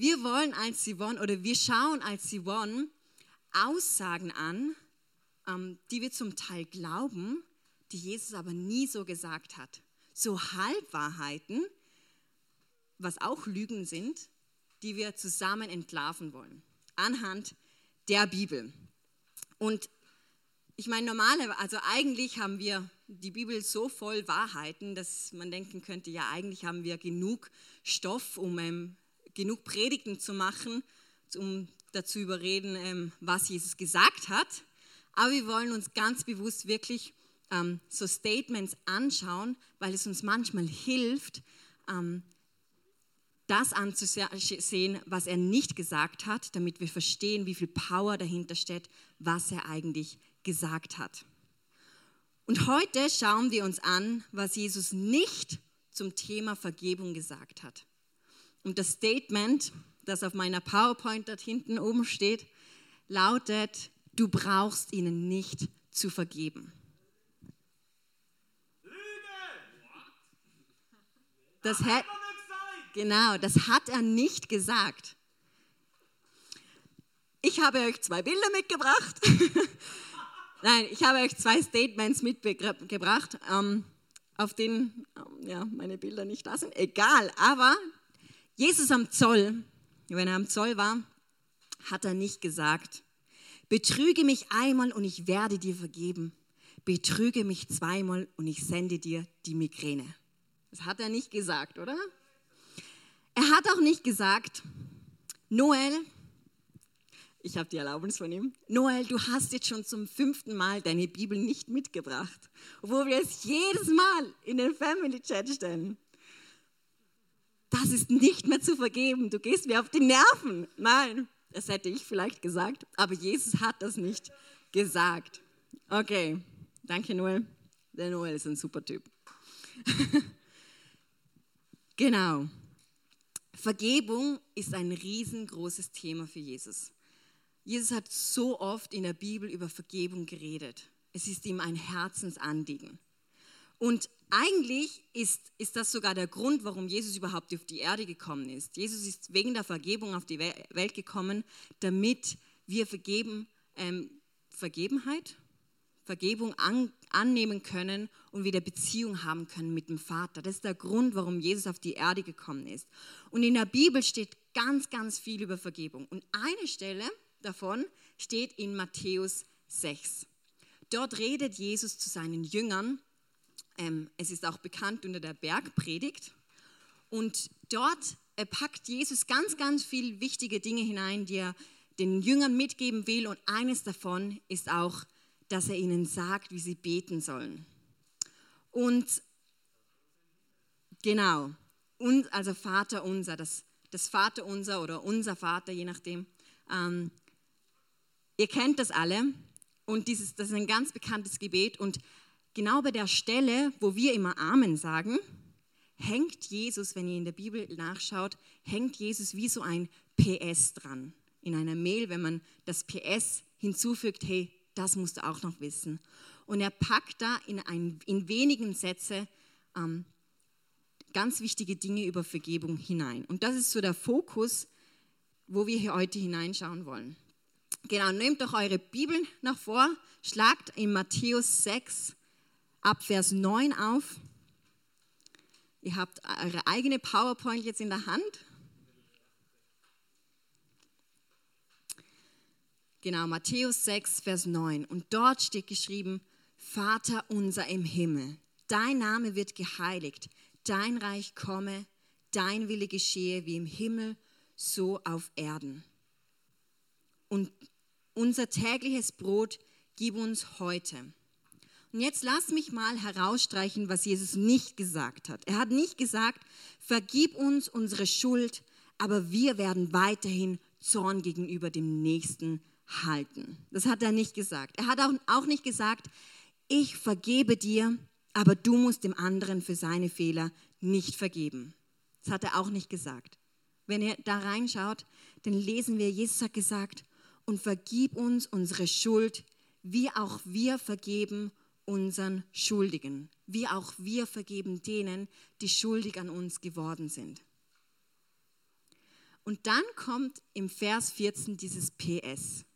Wir wollen als Yvonne oder wir schauen als Yvonne Aussagen an, ähm, die wir zum Teil glauben, die Jesus aber nie so gesagt hat. So Halbwahrheiten, was auch Lügen sind, die wir zusammen entlarven wollen, anhand der Bibel. Und ich meine, normale, also eigentlich haben wir die Bibel so voll Wahrheiten, dass man denken könnte, ja, eigentlich haben wir genug Stoff, um ähm, genug Predigten zu machen, um dazu überreden, ähm, was Jesus gesagt hat. Aber wir wollen uns ganz bewusst wirklich ähm, so Statements anschauen, weil es uns manchmal hilft, ähm, das anzusehen, was er nicht gesagt hat, damit wir verstehen, wie viel Power dahinter steht, was er eigentlich gesagt hat. Und heute schauen wir uns an, was Jesus nicht zum Thema Vergebung gesagt hat. Und das Statement, das auf meiner PowerPoint dort hinten oben steht, lautet, du brauchst ihnen nicht zu vergeben. Das hat, genau, das hat er nicht gesagt. Ich habe euch zwei Bilder mitgebracht. Nein, ich habe euch zwei Statements mitgebracht, ähm, auf denen ähm, ja, meine Bilder nicht da sind. Egal, aber Jesus am Zoll, wenn er am Zoll war, hat er nicht gesagt, betrüge mich einmal und ich werde dir vergeben. Betrüge mich zweimal und ich sende dir die Migräne. Das hat er nicht gesagt, oder? Er hat auch nicht gesagt, Noel, ich habe die Erlaubnis von ihm, Noel, du hast jetzt schon zum fünften Mal deine Bibel nicht mitgebracht, obwohl wir es jedes Mal in den Family Chat stellen das ist nicht mehr zu vergeben, du gehst mir auf die Nerven. Nein, das hätte ich vielleicht gesagt, aber Jesus hat das nicht gesagt. Okay, danke Noel. Der Noel ist ein super Typ. genau. Vergebung ist ein riesengroßes Thema für Jesus. Jesus hat so oft in der Bibel über Vergebung geredet. Es ist ihm ein Herzensanliegen. Und eigentlich ist, ist das sogar der Grund, warum Jesus überhaupt auf die Erde gekommen ist. Jesus ist wegen der Vergebung auf die Welt gekommen, damit wir vergeben, ähm, Vergebenheit, Vergebung an, annehmen können und wieder Beziehung haben können mit dem Vater. Das ist der Grund, warum Jesus auf die Erde gekommen ist. Und in der Bibel steht ganz, ganz viel über Vergebung. Und eine Stelle davon steht in Matthäus 6. Dort redet Jesus zu seinen Jüngern ähm, es ist auch bekannt unter der Bergpredigt. Und dort äh, packt Jesus ganz, ganz viele wichtige Dinge hinein, die er den Jüngern mitgeben will. Und eines davon ist auch, dass er ihnen sagt, wie sie beten sollen. Und genau, und also Vater unser, das, das Vater unser oder unser Vater, je nachdem. Ähm, ihr kennt das alle. Und dieses, das ist ein ganz bekanntes Gebet. Und genau bei der Stelle, wo wir immer Amen sagen, hängt Jesus, wenn ihr in der Bibel nachschaut, hängt Jesus wie so ein PS dran. In einer Mail, wenn man das PS hinzufügt, hey, das musst du auch noch wissen. Und er packt da in, ein, in wenigen Sätze ähm, ganz wichtige Dinge über Vergebung hinein. Und das ist so der Fokus, wo wir hier heute hineinschauen wollen. Genau, nehmt doch eure Bibeln nach vor, schlagt in Matthäus 6, ab Vers 9 auf. Ihr habt eure eigene PowerPoint jetzt in der Hand. Genau, Matthäus 6, Vers 9. Und dort steht geschrieben, Vater unser im Himmel, dein Name wird geheiligt, dein Reich komme, dein Wille geschehe wie im Himmel, so auf Erden. Und unser tägliches Brot gib uns heute und jetzt lass mich mal herausstreichen, was Jesus nicht gesagt hat. Er hat nicht gesagt, vergib uns unsere Schuld, aber wir werden weiterhin Zorn gegenüber dem Nächsten halten. Das hat er nicht gesagt. Er hat auch nicht gesagt, ich vergebe dir, aber du musst dem anderen für seine Fehler nicht vergeben. Das hat er auch nicht gesagt. Wenn ihr da reinschaut, dann lesen wir, Jesus hat gesagt, und vergib uns unsere Schuld, wie auch wir vergeben unseren Schuldigen, wie auch wir vergeben denen, die schuldig an uns geworden sind. Und dann kommt im Vers 14 dieses PS.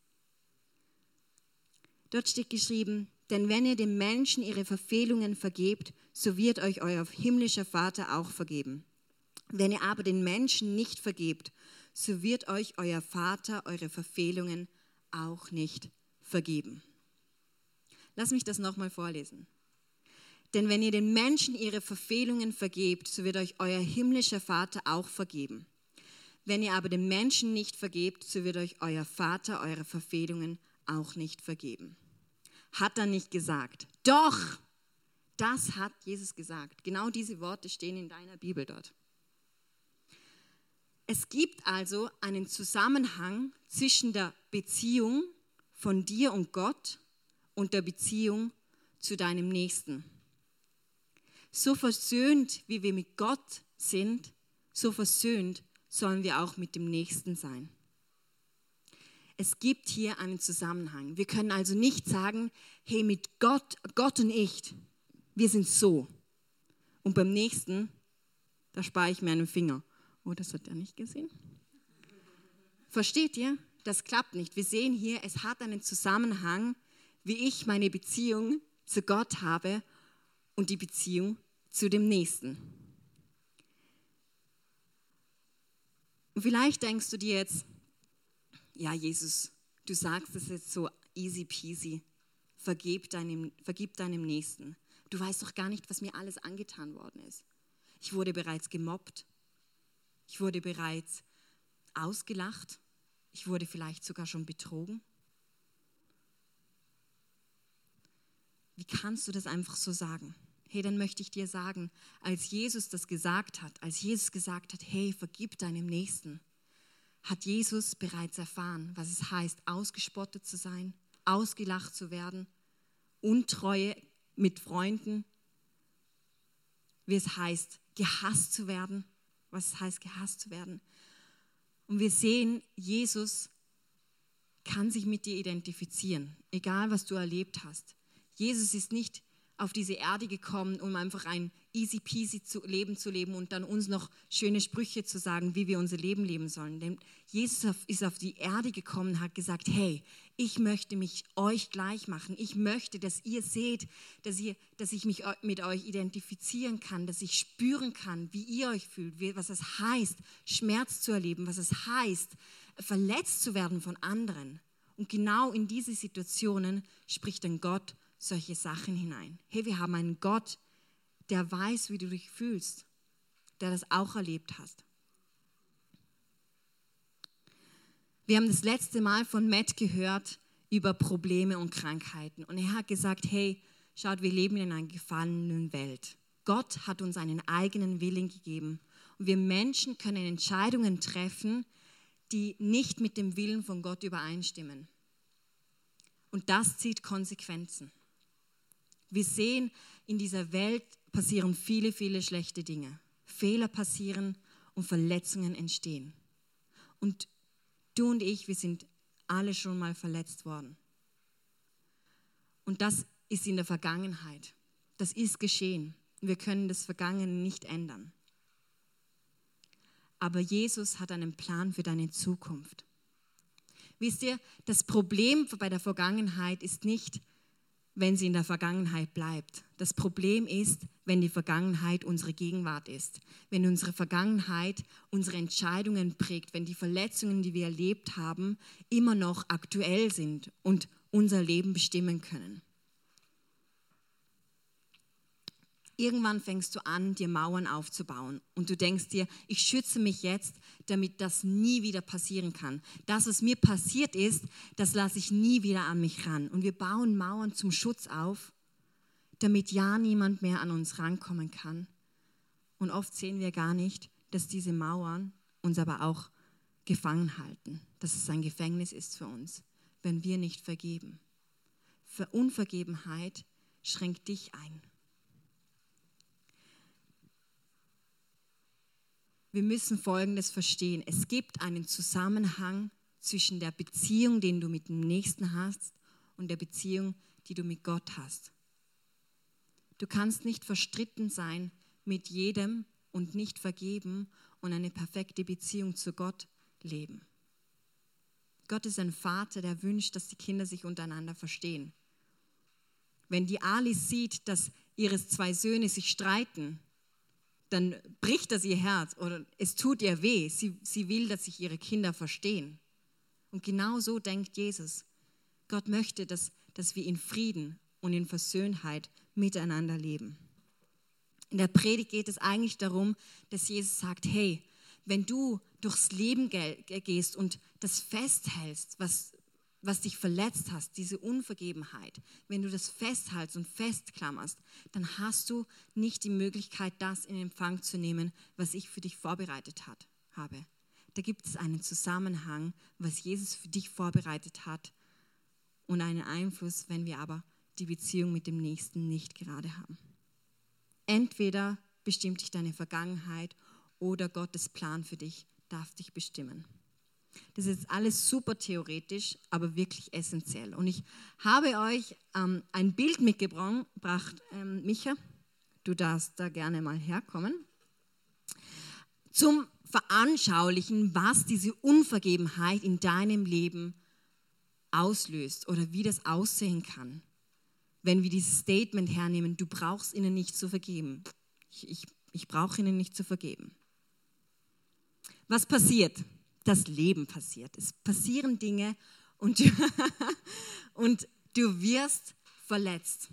Dort steht geschrieben, denn wenn ihr den Menschen ihre Verfehlungen vergebt, so wird euch euer himmlischer Vater auch vergeben. Wenn ihr aber den Menschen nicht vergebt, so wird euch euer Vater eure Verfehlungen auch nicht vergeben. Lass mich das nochmal vorlesen. Denn wenn ihr den Menschen ihre Verfehlungen vergebt, so wird euch euer himmlischer Vater auch vergeben. Wenn ihr aber den Menschen nicht vergebt, so wird euch euer Vater eure Verfehlungen auch nicht vergeben. Hat er nicht gesagt. Doch, das hat Jesus gesagt. Genau diese Worte stehen in deiner Bibel dort. Es gibt also einen Zusammenhang zwischen der Beziehung von dir und Gott und der Beziehung zu deinem Nächsten. So versöhnt, wie wir mit Gott sind, so versöhnt sollen wir auch mit dem Nächsten sein. Es gibt hier einen Zusammenhang. Wir können also nicht sagen, hey, mit Gott, Gott und ich, wir sind so. Und beim nächsten, da spare ich mir einen Finger. Oh, das hat er nicht gesehen. Versteht ihr? Das klappt nicht. Wir sehen hier, es hat einen Zusammenhang, wie ich meine Beziehung zu Gott habe und die Beziehung zu dem Nächsten. Und vielleicht denkst du dir jetzt, ja Jesus, du sagst es jetzt so easy peasy, vergib deinem, vergib deinem Nächsten. Du weißt doch gar nicht, was mir alles angetan worden ist. Ich wurde bereits gemobbt. Ich wurde bereits ausgelacht. Ich wurde vielleicht sogar schon betrogen. Wie kannst du das einfach so sagen? Hey, dann möchte ich dir sagen, als Jesus das gesagt hat, als Jesus gesagt hat, hey, vergib deinem Nächsten, hat Jesus bereits erfahren, was es heißt, ausgespottet zu sein, ausgelacht zu werden, Untreue mit Freunden, wie es heißt, gehasst zu werden, was es heißt, gehasst zu werden. Und wir sehen, Jesus kann sich mit dir identifizieren, egal was du erlebt hast. Jesus ist nicht auf diese Erde gekommen, um einfach ein easy peasy Leben zu leben und dann uns noch schöne Sprüche zu sagen, wie wir unser Leben leben sollen. Denn Jesus ist auf die Erde gekommen hat gesagt, hey, ich möchte mich euch gleich machen. Ich möchte, dass ihr seht, dass, ihr, dass ich mich mit euch identifizieren kann, dass ich spüren kann, wie ihr euch fühlt, was es heißt, Schmerz zu erleben, was es heißt, verletzt zu werden von anderen. Und genau in diese Situationen spricht dann Gott solche Sachen hinein. Hey, wir haben einen Gott, der weiß, wie du dich fühlst, der das auch erlebt hast. Wir haben das letzte Mal von Matt gehört über Probleme und Krankheiten. Und er hat gesagt, hey, schaut, wir leben in einer gefallenen Welt. Gott hat uns einen eigenen Willen gegeben. Und wir Menschen können Entscheidungen treffen, die nicht mit dem Willen von Gott übereinstimmen. Und das zieht Konsequenzen. Wir sehen, in dieser Welt passieren viele, viele schlechte Dinge. Fehler passieren und Verletzungen entstehen. Und du und ich, wir sind alle schon mal verletzt worden. Und das ist in der Vergangenheit. Das ist geschehen. Wir können das Vergangene nicht ändern. Aber Jesus hat einen Plan für deine Zukunft. Wisst ihr, das Problem bei der Vergangenheit ist nicht, wenn sie in der Vergangenheit bleibt. Das Problem ist, wenn die Vergangenheit unsere Gegenwart ist, wenn unsere Vergangenheit unsere Entscheidungen prägt, wenn die Verletzungen, die wir erlebt haben, immer noch aktuell sind und unser Leben bestimmen können. Irgendwann fängst du an, dir Mauern aufzubauen und du denkst dir, ich schütze mich jetzt, damit das nie wieder passieren kann. Das, was mir passiert ist, das lasse ich nie wieder an mich ran. Und wir bauen Mauern zum Schutz auf, damit ja niemand mehr an uns rankommen kann. Und oft sehen wir gar nicht, dass diese Mauern uns aber auch gefangen halten, dass es ein Gefängnis ist für uns, wenn wir nicht vergeben. Für Unvergebenheit schränkt dich ein. Wir müssen Folgendes verstehen. Es gibt einen Zusammenhang zwischen der Beziehung, den du mit dem Nächsten hast, und der Beziehung, die du mit Gott hast. Du kannst nicht verstritten sein mit jedem und nicht vergeben und eine perfekte Beziehung zu Gott leben. Gott ist ein Vater, der wünscht, dass die Kinder sich untereinander verstehen. Wenn die Alice sieht, dass ihre zwei Söhne sich streiten, dann bricht das ihr Herz oder es tut ihr weh. Sie, sie will, dass sich ihre Kinder verstehen. Und genau so denkt Jesus. Gott möchte, dass, dass wir in Frieden und in Versöhnheit miteinander leben. In der Predigt geht es eigentlich darum, dass Jesus sagt, hey, wenn du durchs Leben gehst und das festhältst, was, was dich verletzt hast, diese Unvergebenheit, wenn du das festhältst und festklammerst, dann hast du nicht die Möglichkeit, das in Empfang zu nehmen, was ich für dich vorbereitet hat, habe. Da gibt es einen Zusammenhang, was Jesus für dich vorbereitet hat und einen Einfluss, wenn wir aber die Beziehung mit dem Nächsten nicht gerade haben. Entweder bestimmt dich deine Vergangenheit oder Gottes Plan für dich darf dich bestimmen. Das ist alles super theoretisch, aber wirklich essentiell. Und ich habe euch ähm, ein Bild mitgebracht, ähm, Micha, du darfst da gerne mal herkommen, zum Veranschaulichen, was diese Unvergebenheit in deinem Leben auslöst oder wie das aussehen kann, wenn wir dieses Statement hernehmen, du brauchst ihnen nicht zu vergeben. Ich, ich, ich brauche ihnen nicht zu vergeben. Was passiert? Das Leben passiert. Es passieren Dinge und du, und du wirst verletzt.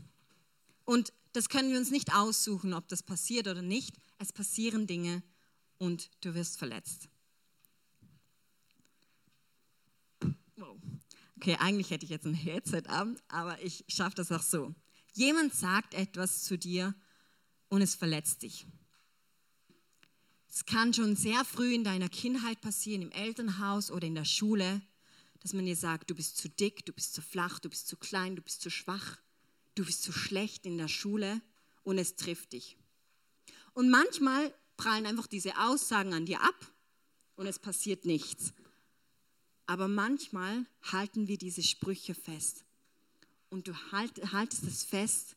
Und das können wir uns nicht aussuchen, ob das passiert oder nicht. Es passieren Dinge und du wirst verletzt. Okay, eigentlich hätte ich jetzt ein Headset an, aber ich schaffe das auch so. Jemand sagt etwas zu dir und es verletzt dich. Es kann schon sehr früh in deiner Kindheit passieren, im Elternhaus oder in der Schule, dass man dir sagt, du bist zu dick, du bist zu flach, du bist zu klein, du bist zu schwach, du bist zu schlecht in der Schule und es trifft dich. Und manchmal prallen einfach diese Aussagen an dir ab und es passiert nichts. Aber manchmal halten wir diese Sprüche fest und du halt, haltest es fest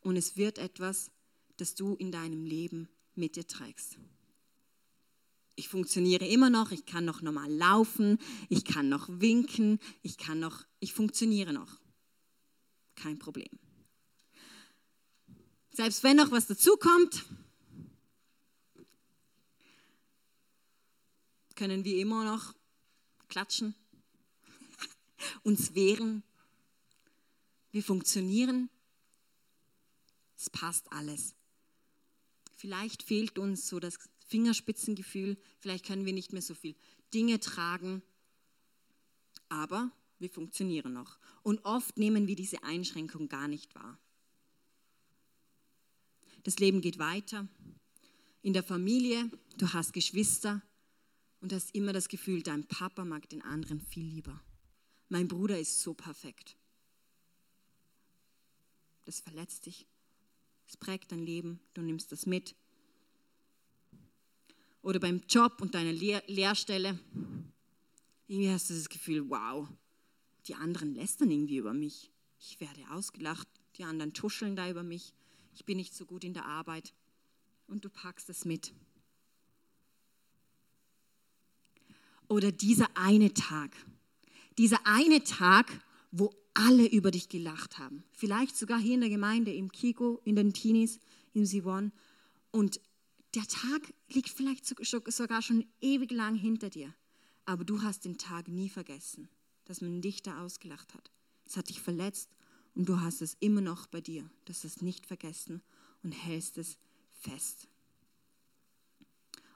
und es wird etwas, das du in deinem Leben mit dir trägst. Ich funktioniere immer noch, ich kann noch normal laufen, ich kann noch winken, ich kann noch, ich funktioniere noch. Kein Problem. Selbst wenn noch was dazukommt, können wir immer noch klatschen, uns wehren. Wir funktionieren. Es passt alles. Vielleicht fehlt uns so das Fingerspitzengefühl, vielleicht können wir nicht mehr so viel Dinge tragen, aber wir funktionieren noch. Und oft nehmen wir diese Einschränkung gar nicht wahr. Das Leben geht weiter. In der Familie, du hast Geschwister und hast immer das Gefühl, dein Papa mag den anderen viel lieber. Mein Bruder ist so perfekt. Das verletzt dich. Es prägt dein Leben. Du nimmst das mit oder beim Job und deiner Lehr Lehrstelle. Irgendwie hast du das Gefühl, wow, die anderen lästern irgendwie über mich. Ich werde ausgelacht, die anderen tuscheln da über mich. Ich bin nicht so gut in der Arbeit. Und du packst es mit. Oder dieser eine Tag. Dieser eine Tag, wo alle über dich gelacht haben. Vielleicht sogar hier in der Gemeinde, im Kiko, in den Teenies, im Sivon. Und der Tag liegt vielleicht sogar schon ewig lang hinter dir, aber du hast den Tag nie vergessen, dass man dich da ausgelacht hat. Es hat dich verletzt und du hast es immer noch bei dir. Du hast es nicht vergessen und hältst es fest.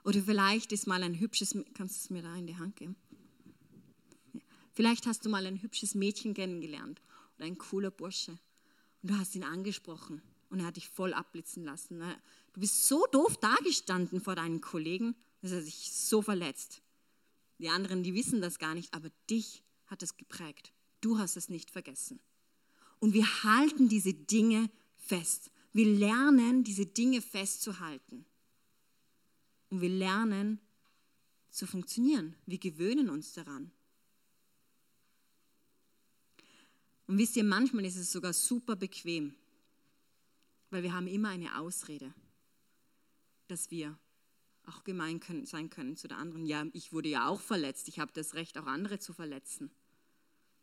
Oder vielleicht ist mal ein hübsches, kannst du es mir da in die Hand geben? Vielleicht hast du mal ein hübsches Mädchen kennengelernt oder ein cooler Bursche und du hast ihn angesprochen und er hat dich voll abblitzen lassen. Ne? Du bist so doof dagestanden vor deinen Kollegen, dass er sich so verletzt. Die anderen, die wissen das gar nicht, aber dich hat es geprägt. Du hast es nicht vergessen. Und wir halten diese Dinge fest. Wir lernen, diese Dinge festzuhalten. Und wir lernen zu funktionieren. Wir gewöhnen uns daran. Und wisst ihr, manchmal ist es sogar super bequem, weil wir haben immer eine Ausrede, dass wir auch gemein können, sein können zu der anderen. Ja, ich wurde ja auch verletzt. Ich habe das Recht, auch andere zu verletzen.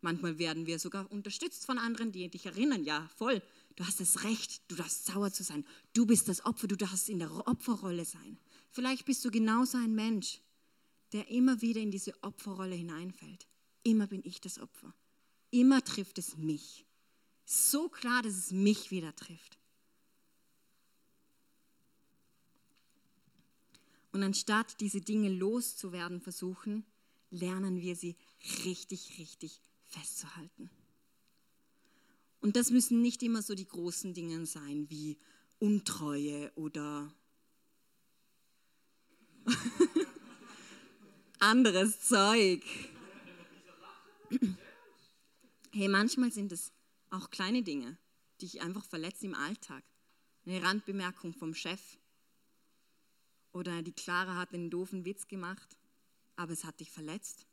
Manchmal werden wir sogar unterstützt von anderen, die dich erinnern. Ja, voll. Du hast das Recht, du darfst sauer zu sein. Du bist das Opfer, du darfst in der Opferrolle sein. Vielleicht bist du genauso ein Mensch, der immer wieder in diese Opferrolle hineinfällt. Immer bin ich das Opfer. Immer trifft es mich. So klar, dass es mich wieder trifft. Und anstatt diese Dinge loszuwerden versuchen, lernen wir sie richtig, richtig festzuhalten. Und das müssen nicht immer so die großen Dinge sein wie Untreue oder anderes Zeug. Hey, manchmal sind es auch kleine Dinge, die dich einfach verletzen im Alltag. Eine Randbemerkung vom Chef. Oder die Clara hat einen doofen Witz gemacht, aber es hat dich verletzt.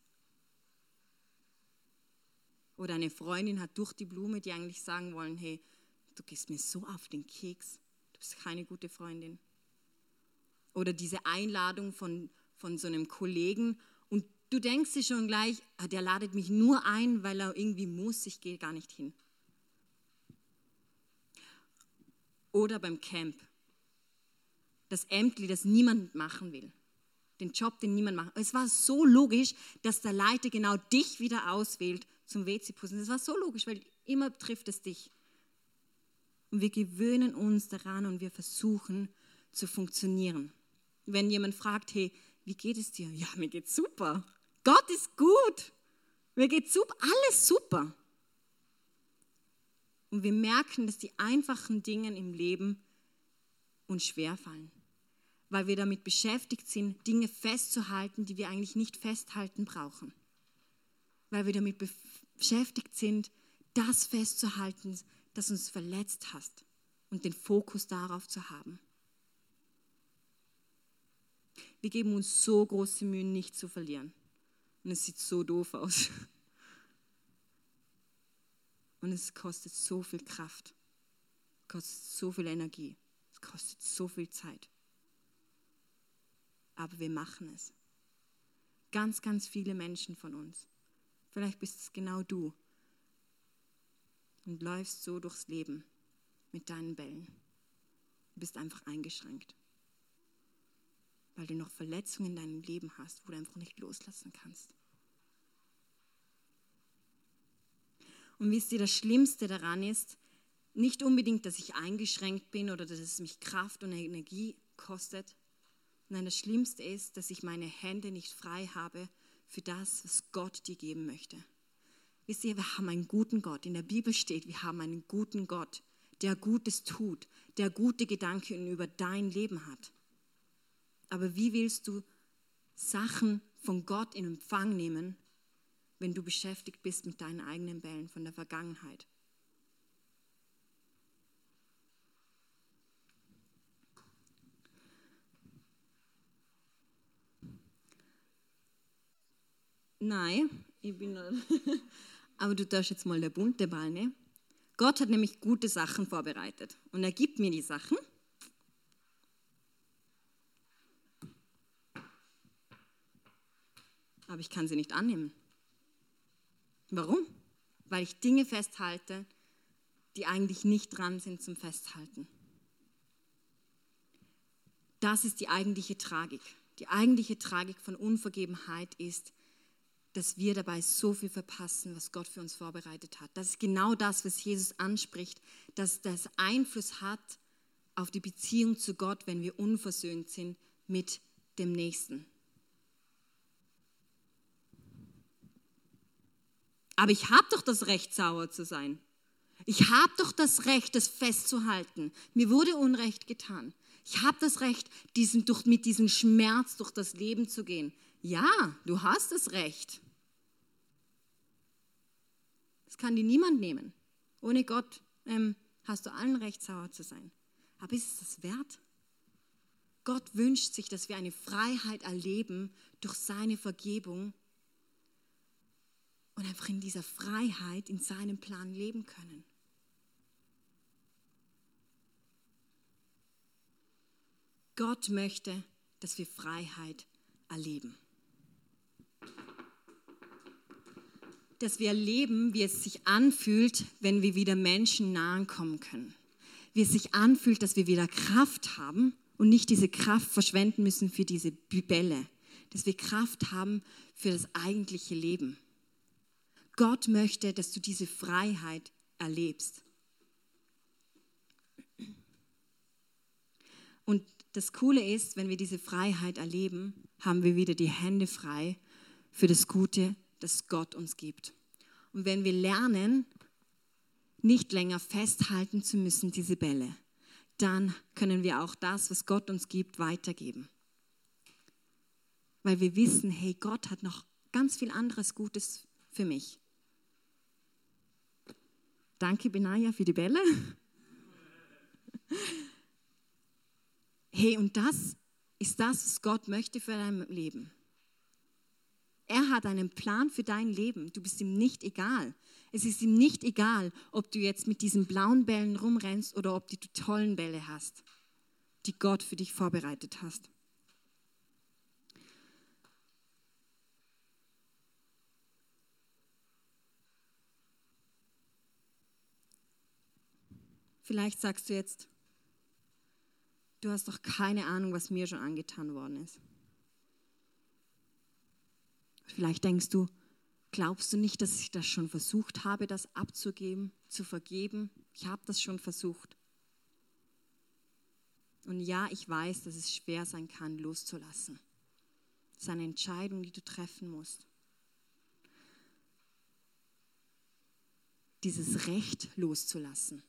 Oder eine Freundin hat durch die Blume, die eigentlich sagen wollen, hey, du gehst mir so auf den Keks, du bist keine gute Freundin. Oder diese Einladung von, von so einem Kollegen und du denkst dir schon gleich, ah, der ladet mich nur ein, weil er irgendwie muss, ich gehe gar nicht hin. Oder beim Camp. Das Ämtli, das niemand machen will. Den Job, den niemand macht. Es war so logisch, dass der Leiter genau dich wieder auswählt zum WC-Putzen. Das war so logisch, weil immer trifft es dich. Und wir gewöhnen uns daran und wir versuchen zu funktionieren. Wenn jemand fragt, hey, wie geht es dir? Ja, mir geht's super. Gott ist gut. Mir geht's super. Alles super. Und wir merken, dass die einfachen Dinge im Leben uns schwerfallen, weil wir damit beschäftigt sind, Dinge festzuhalten, die wir eigentlich nicht festhalten brauchen. Weil wir damit beschäftigt sind, das festzuhalten, das uns verletzt hat und den Fokus darauf zu haben. Wir geben uns so große Mühen, nicht zu verlieren. Und es sieht so doof aus. Und es kostet so viel Kraft, kostet so viel Energie, es kostet so viel Zeit. Aber wir machen es. Ganz, ganz viele Menschen von uns. Vielleicht bist es genau du und läufst so durchs Leben mit deinen Bällen. Du bist einfach eingeschränkt, weil du noch Verletzungen in deinem Leben hast, wo du einfach nicht loslassen kannst. Und wisst ihr, das Schlimmste daran ist, nicht unbedingt, dass ich eingeschränkt bin oder dass es mich Kraft und Energie kostet. Nein, das Schlimmste ist, dass ich meine Hände nicht frei habe für das, was Gott dir geben möchte. Wisst ihr, wir haben einen guten Gott. In der Bibel steht, wir haben einen guten Gott, der Gutes tut, der gute Gedanken über dein Leben hat. Aber wie willst du Sachen von Gott in Empfang nehmen, wenn du beschäftigt bist mit deinen eigenen Bällen von der Vergangenheit? Nein, ich bin nicht. Aber du darfst jetzt mal der bunte Ball, ne? Gott hat nämlich gute Sachen vorbereitet und er gibt mir die Sachen. Aber ich kann sie nicht annehmen. Warum? Weil ich Dinge festhalte, die eigentlich nicht dran sind zum Festhalten. Das ist die eigentliche Tragik. Die eigentliche Tragik von Unvergebenheit ist, dass wir dabei so viel verpassen, was Gott für uns vorbereitet hat. Das ist genau das, was Jesus anspricht, dass das Einfluss hat auf die Beziehung zu Gott, wenn wir unversöhnt sind mit dem Nächsten. Aber ich habe doch das Recht, sauer zu sein. Ich habe doch das Recht, das festzuhalten. Mir wurde Unrecht getan. Ich habe das Recht, diesen, durch, mit diesem Schmerz durch das Leben zu gehen. Ja, du hast das Recht. Kann dir niemand nehmen. Ohne Gott ähm, hast du allen Recht, sauer zu sein. Aber ist es das wert? Gott wünscht sich, dass wir eine Freiheit erleben durch seine Vergebung und einfach in dieser Freiheit, in seinem Plan leben können. Gott möchte, dass wir Freiheit erleben. Dass wir erleben, wie es sich anfühlt, wenn wir wieder Menschen nahen kommen können. Wie es sich anfühlt, dass wir wieder Kraft haben und nicht diese Kraft verschwenden müssen für diese Bälle. Dass wir Kraft haben für das eigentliche Leben. Gott möchte, dass du diese Freiheit erlebst. Und das Coole ist, wenn wir diese Freiheit erleben, haben wir wieder die Hände frei für das Gute, das Gott uns gibt. Und wenn wir lernen, nicht länger festhalten zu müssen, diese Bälle, dann können wir auch das, was Gott uns gibt, weitergeben. Weil wir wissen, hey, Gott hat noch ganz viel anderes Gutes für mich. Danke, Benaya, für die Bälle. Hey, und das ist das, was Gott möchte für dein Leben. Er hat einen Plan für dein Leben. Du bist ihm nicht egal. Es ist ihm nicht egal, ob du jetzt mit diesen blauen Bällen rumrennst oder ob du tollen Bälle hast, die Gott für dich vorbereitet hast. Vielleicht sagst du jetzt, du hast doch keine Ahnung, was mir schon angetan worden ist. Vielleicht denkst du, glaubst du nicht, dass ich das schon versucht habe, das abzugeben, zu vergeben? Ich habe das schon versucht. Und ja, ich weiß, dass es schwer sein kann, loszulassen. Das ist eine Entscheidung, die du treffen musst. Dieses Recht loszulassen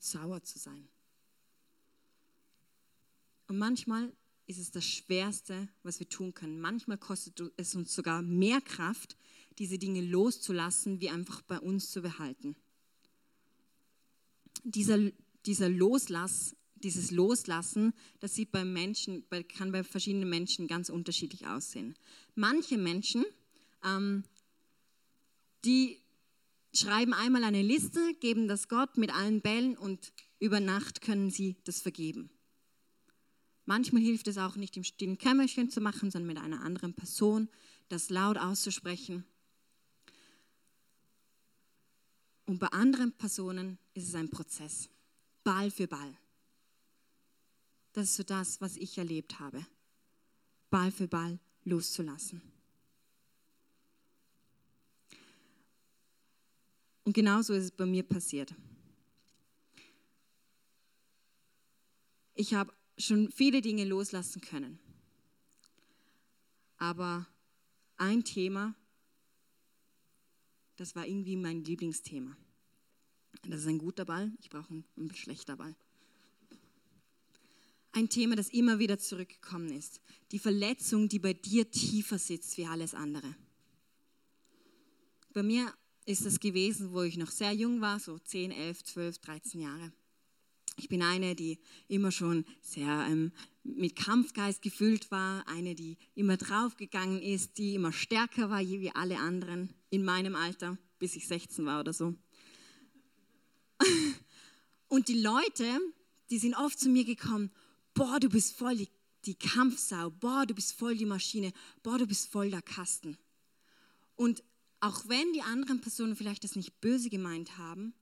sauer zu sein. Und manchmal ist es das Schwerste, was wir tun können. Manchmal kostet es uns sogar mehr Kraft, diese Dinge loszulassen, wie einfach bei uns zu behalten. Dieser, dieser Loslass, dieses Loslassen, das sieht bei Menschen, kann bei verschiedenen Menschen ganz unterschiedlich aussehen. Manche Menschen, ähm, die schreiben einmal eine Liste, geben das Gott mit allen Bällen und über Nacht können sie das vergeben. Manchmal hilft es auch nicht im stillen Kämmerchen zu machen, sondern mit einer anderen Person, das laut auszusprechen. Und bei anderen Personen ist es ein Prozess, Ball für Ball. Das ist so das, was ich erlebt habe. Ball für Ball loszulassen. Und genauso ist es bei mir passiert. Ich habe schon viele Dinge loslassen können. Aber ein Thema, das war irgendwie mein Lieblingsthema. Das ist ein guter Ball, ich brauche einen, schlechter Ball. Ein Thema, das immer wieder zurückgekommen ist. Die Verletzung, die bei dir tiefer sitzt wie alles andere. Bei mir ist das gewesen, wo ich noch sehr jung war, so 10, 11, 12, 13 Jahre. Ich bin eine, die immer schon sehr ähm, mit Kampfgeist gefüllt war, eine, die immer draufgegangen ist, die immer stärker war wie alle anderen in meinem Alter, bis ich 16 war oder so. Und die Leute, die sind oft zu mir gekommen, boah, du bist voll die, die Kampfsau, boah, du bist voll die Maschine, boah, du bist voll der Kasten. Und auch wenn die anderen Personen vielleicht das nicht böse gemeint haben,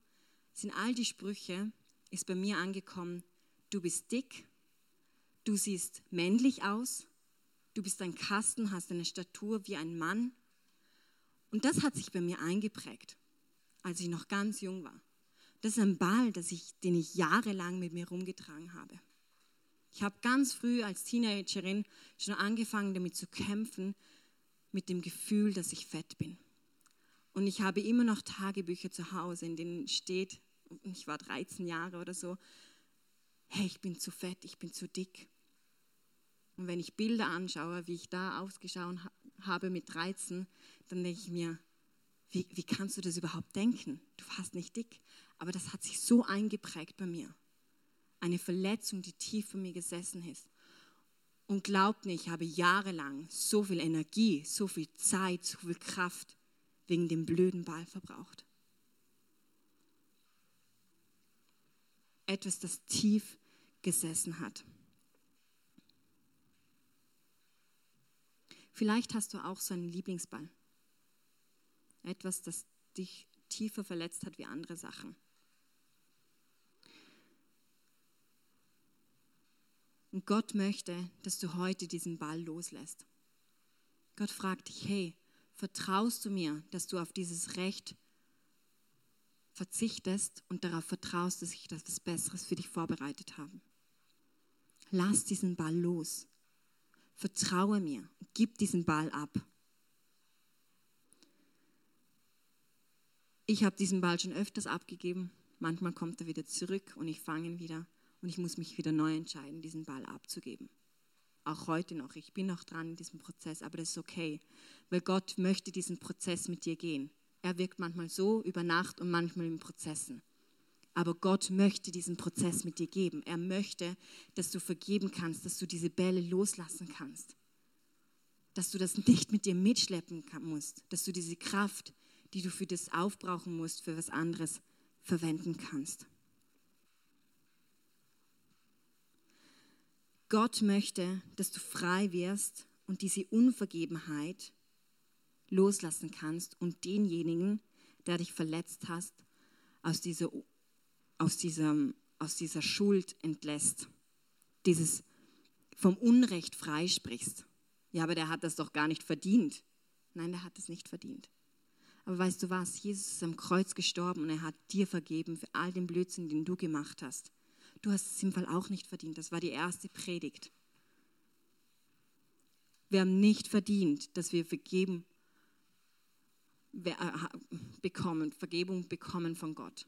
sind all die Sprüche, ist bei mir angekommen, du bist dick, du siehst männlich aus, du bist ein Kasten, hast eine Statur wie ein Mann. Und das hat sich bei mir eingeprägt, als ich noch ganz jung war. Das ist ein Ball, ich, den ich jahrelang mit mir rumgetragen habe. Ich habe ganz früh als Teenagerin schon angefangen damit zu kämpfen, mit dem Gefühl, dass ich fett bin. Und ich habe immer noch Tagebücher zu Hause, in denen steht, ich war 13 Jahre oder so, hey, ich bin zu fett, ich bin zu dick. Und wenn ich Bilder anschaue, wie ich da ausgeschaut habe mit 13, dann denke ich mir, wie, wie kannst du das überhaupt denken? Du warst nicht dick. Aber das hat sich so eingeprägt bei mir. Eine Verletzung, die tief für mir gesessen ist. Und glaubt mir, ich habe jahrelang so viel Energie, so viel Zeit, so viel Kraft wegen dem blöden Ball verbraucht. Etwas, das tief gesessen hat. Vielleicht hast du auch so einen Lieblingsball. Etwas, das dich tiefer verletzt hat wie andere Sachen. Und Gott möchte, dass du heute diesen Ball loslässt. Gott fragt dich, hey, vertraust du mir, dass du auf dieses Recht verzichtest und darauf vertraust, dass ich das was Besseres für dich vorbereitet habe? Lass diesen Ball los. Vertraue mir. Gib diesen Ball ab. Ich habe diesen Ball schon öfters abgegeben. Manchmal kommt er wieder zurück und ich fange ihn wieder und ich muss mich wieder neu entscheiden, diesen Ball abzugeben. Auch heute noch. Ich bin noch dran in diesem Prozess, aber das ist okay, weil Gott möchte diesen Prozess mit dir gehen. Er wirkt manchmal so über Nacht und manchmal in Prozessen. Aber Gott möchte diesen Prozess mit dir geben. Er möchte, dass du vergeben kannst, dass du diese Bälle loslassen kannst. Dass du das nicht mit dir mitschleppen musst. Dass du diese Kraft, die du für das aufbrauchen musst, für was anderes verwenden kannst. Gott möchte, dass du frei wirst und diese Unvergebenheit loslassen kannst und denjenigen, der dich verletzt hast, aus dieser, aus dieser, aus dieser Schuld entlässt. Dieses vom Unrecht freisprichst. Ja, aber der hat das doch gar nicht verdient. Nein, der hat es nicht verdient. Aber weißt du was? Jesus ist am Kreuz gestorben und er hat dir vergeben für all den Blödsinn, den du gemacht hast. Du hast es im Fall auch nicht verdient. Das war die erste Predigt. Wir haben nicht verdient, dass wir vergeben bekommen, Vergebung bekommen von Gott.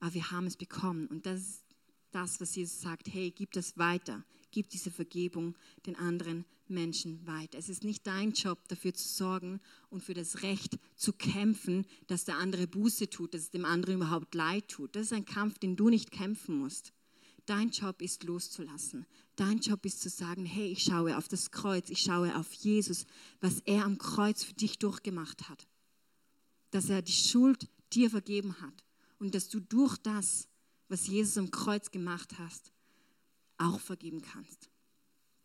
Aber wir haben es bekommen. Und das ist das, was Jesus sagt. Hey, gib das weiter. Gib diese Vergebung den anderen Menschen weiter. Es ist nicht dein Job, dafür zu sorgen und für das Recht zu kämpfen, dass der andere Buße tut, dass es dem anderen überhaupt leid tut. Das ist ein Kampf, den du nicht kämpfen musst. Dein Job ist loszulassen. Dein Job ist zu sagen, hey, ich schaue auf das Kreuz, ich schaue auf Jesus, was er am Kreuz für dich durchgemacht hat. Dass er die Schuld dir vergeben hat und dass du durch das, was Jesus am Kreuz gemacht hast, auch vergeben kannst.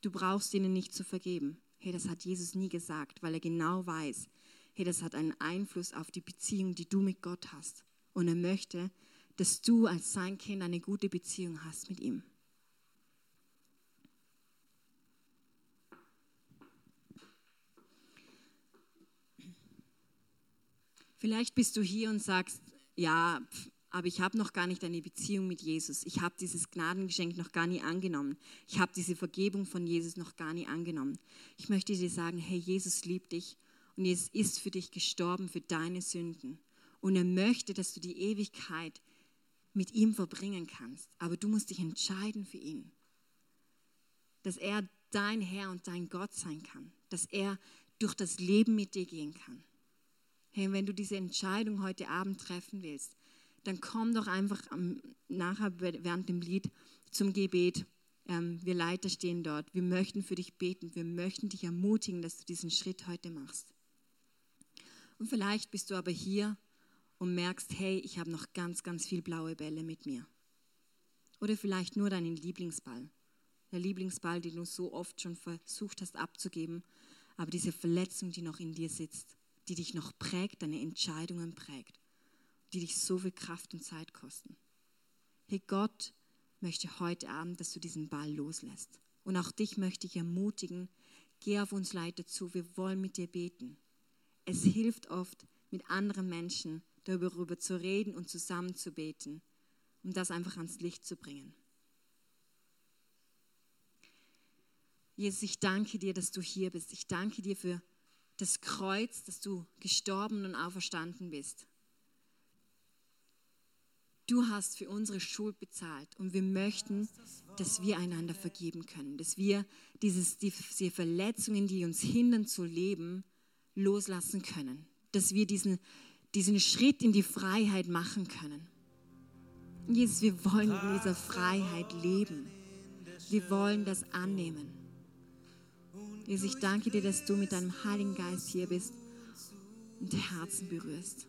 Du brauchst ihnen nicht zu vergeben. Hey, das hat Jesus nie gesagt, weil er genau weiß, hey, das hat einen Einfluss auf die Beziehung, die du mit Gott hast. Und er möchte, dass du als sein Kind eine gute Beziehung hast mit ihm. Vielleicht bist du hier und sagst, ja, aber ich habe noch gar nicht eine Beziehung mit Jesus. Ich habe dieses Gnadengeschenk noch gar nie angenommen. Ich habe diese Vergebung von Jesus noch gar nie angenommen. Ich möchte dir sagen, hey, Jesus liebt dich und Jesus ist für dich gestorben, für deine Sünden. Und er möchte, dass du die Ewigkeit mit ihm verbringen kannst. Aber du musst dich entscheiden für ihn. Dass er dein Herr und dein Gott sein kann. Dass er durch das Leben mit dir gehen kann. Hey, wenn du diese Entscheidung heute Abend treffen willst, dann komm doch einfach am, nachher während dem Lied zum Gebet. Ähm, wir Leiter stehen dort. Wir möchten für dich beten. Wir möchten dich ermutigen, dass du diesen Schritt heute machst. Und vielleicht bist du aber hier und merkst, hey, ich habe noch ganz, ganz viel blaue Bälle mit mir. Oder vielleicht nur deinen Lieblingsball. Der Lieblingsball, den du so oft schon versucht hast abzugeben, aber diese Verletzung, die noch in dir sitzt, die dich noch prägt, deine Entscheidungen prägt die dich so viel Kraft und Zeit kosten. Hey, Gott möchte heute Abend, dass du diesen Ball loslässt. Und auch dich möchte ich ermutigen, geh auf uns Leiter zu, wir wollen mit dir beten. Es hilft oft, mit anderen Menschen darüber zu reden und zusammen zu beten, um das einfach ans Licht zu bringen. Jesus, ich danke dir, dass du hier bist. Ich danke dir für das Kreuz, dass du gestorben und auferstanden bist. Du hast für unsere Schuld bezahlt und wir möchten, dass wir einander vergeben können, dass wir dieses, diese Verletzungen, die uns hindern zu leben, loslassen können, dass wir diesen, diesen Schritt in die Freiheit machen können. Jesus, wir wollen in dieser Freiheit leben. Wir wollen das annehmen. Jesus, ich danke dir, dass du mit deinem Heiligen Geist hier bist und Herzen berührst.